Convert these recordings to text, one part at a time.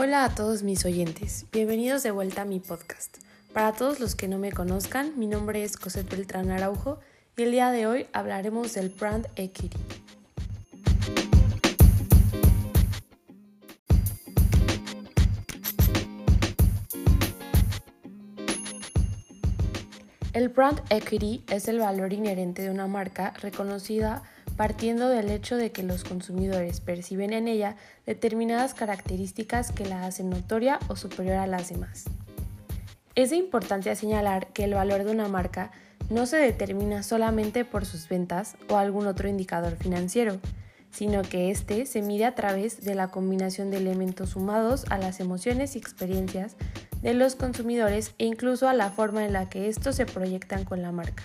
Hola a todos mis oyentes, bienvenidos de vuelta a mi podcast. Para todos los que no me conozcan, mi nombre es Cosette Beltrán Araujo y el día de hoy hablaremos del brand equity. El brand equity es el valor inherente de una marca reconocida partiendo del hecho de que los consumidores perciben en ella determinadas características que la hacen notoria o superior a las demás. Es de importancia señalar que el valor de una marca no se determina solamente por sus ventas o algún otro indicador financiero, sino que éste se mide a través de la combinación de elementos sumados a las emociones y experiencias de los consumidores e incluso a la forma en la que estos se proyectan con la marca.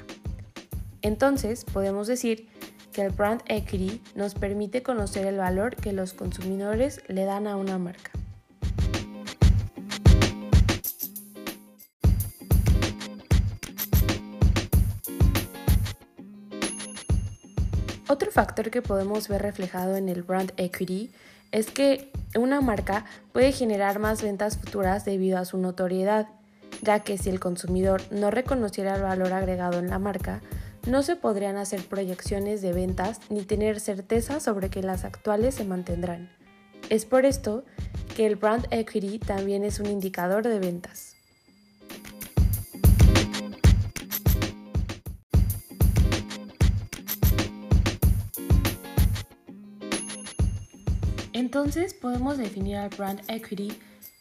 Entonces, podemos decir que el brand equity nos permite conocer el valor que los consumidores le dan a una marca. Otro factor que podemos ver reflejado en el brand equity es que una marca puede generar más ventas futuras debido a su notoriedad, ya que si el consumidor no reconociera el valor agregado en la marca, no se podrían hacer proyecciones de ventas ni tener certeza sobre que las actuales se mantendrán. Es por esto que el brand equity también es un indicador de ventas. Entonces podemos definir al brand equity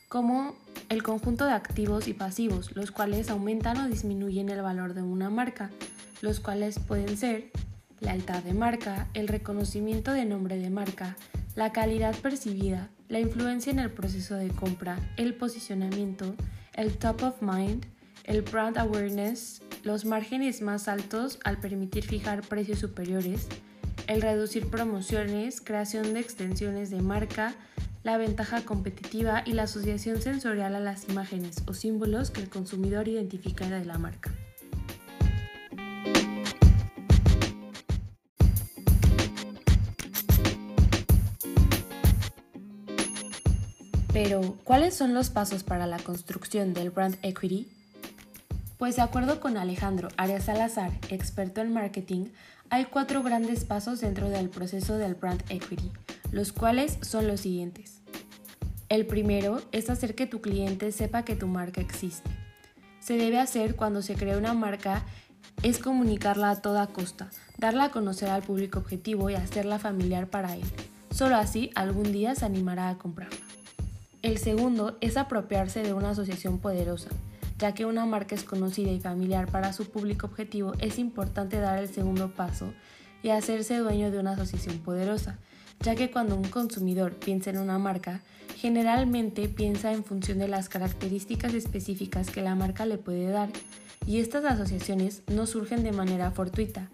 como el conjunto de activos y pasivos, los cuales aumentan o disminuyen el valor de una marca los cuales pueden ser lealtad de marca, el reconocimiento de nombre de marca, la calidad percibida, la influencia en el proceso de compra, el posicionamiento, el top of mind, el brand awareness, los márgenes más altos al permitir fijar precios superiores, el reducir promociones, creación de extensiones de marca, la ventaja competitiva y la asociación sensorial a las imágenes o símbolos que el consumidor identifica de la marca. Pero, ¿cuáles son los pasos para la construcción del brand equity? Pues de acuerdo con Alejandro Arias Salazar, experto en marketing, hay cuatro grandes pasos dentro del proceso del brand equity, los cuales son los siguientes. El primero es hacer que tu cliente sepa que tu marca existe. Se debe hacer cuando se crea una marca es comunicarla a toda costa, darla a conocer al público objetivo y hacerla familiar para él. Solo así algún día se animará a comprarla. El segundo es apropiarse de una asociación poderosa. Ya que una marca es conocida y familiar para su público objetivo, es importante dar el segundo paso y hacerse dueño de una asociación poderosa, ya que cuando un consumidor piensa en una marca, generalmente piensa en función de las características específicas que la marca le puede dar, y estas asociaciones no surgen de manera fortuita,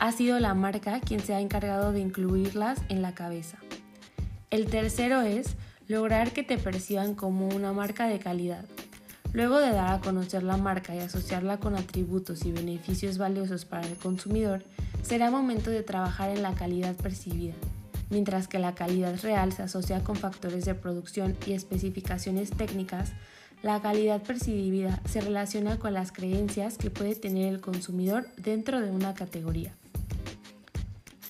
ha sido la marca quien se ha encargado de incluirlas en la cabeza. El tercero es lograr que te perciban como una marca de calidad. Luego de dar a conocer la marca y asociarla con atributos y beneficios valiosos para el consumidor, será momento de trabajar en la calidad percibida, mientras que la calidad real se asocia con factores de producción y especificaciones técnicas, la calidad percibida se relaciona con las creencias que puede tener el consumidor dentro de una categoría.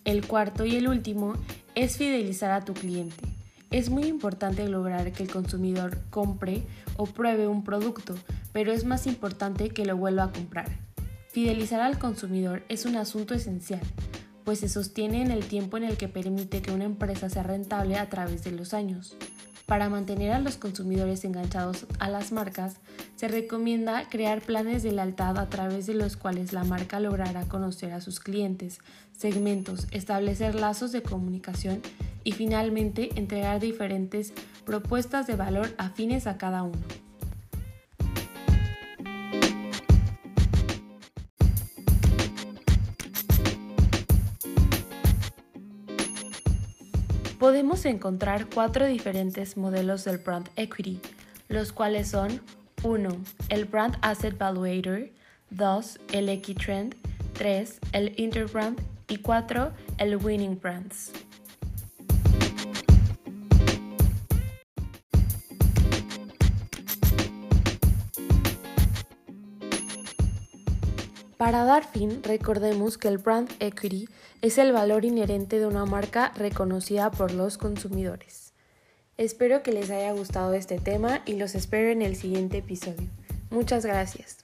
El cuarto y el último es fidelizar a tu cliente. Es muy importante lograr que el consumidor compre o pruebe un producto, pero es más importante que lo vuelva a comprar. Fidelizar al consumidor es un asunto esencial, pues se sostiene en el tiempo en el que permite que una empresa sea rentable a través de los años. Para mantener a los consumidores enganchados a las marcas, se recomienda crear planes de lealtad a través de los cuales la marca logrará conocer a sus clientes, segmentos, establecer lazos de comunicación y finalmente entregar diferentes propuestas de valor afines a cada uno. Podemos encontrar cuatro diferentes modelos del brand equity, los cuales son 1. El Brand Asset Valuator, 2. El Equitrend, 3. El Interbrand y 4. El Winning Brands. Para dar fin, recordemos que el brand equity es el valor inherente de una marca reconocida por los consumidores. Espero que les haya gustado este tema y los espero en el siguiente episodio. Muchas gracias.